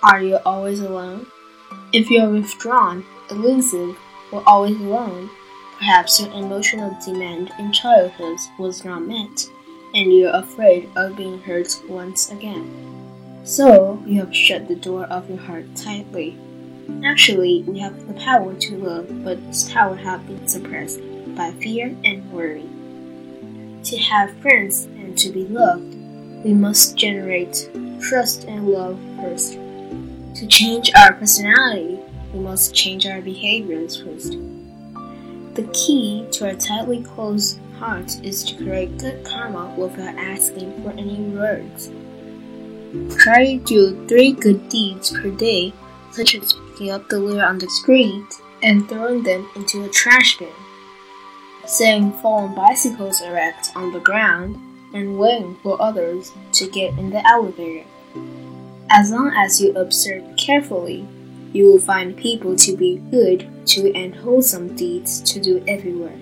Are you always alone? If you're withdrawn, elusive, or always alone, perhaps your emotional demand in childhood was not met, and you're afraid of being hurt once again. So you have shut the door of your heart tightly. Naturally, we have the power to love, but this power has been suppressed by fear and worry. To have friends and to be loved, we must generate trust and love first. To change our personality, we must change our behaviors first. The key to a tightly closed heart is to create good karma without asking for any rewards. Try to do three good deeds per day, such as picking up the litter on the street and throwing them into a trash bin, setting fallen bicycles erect on the ground, and waiting for others to get in the elevator. As long as you observe carefully, you will find people to be good to and wholesome deeds to do everywhere.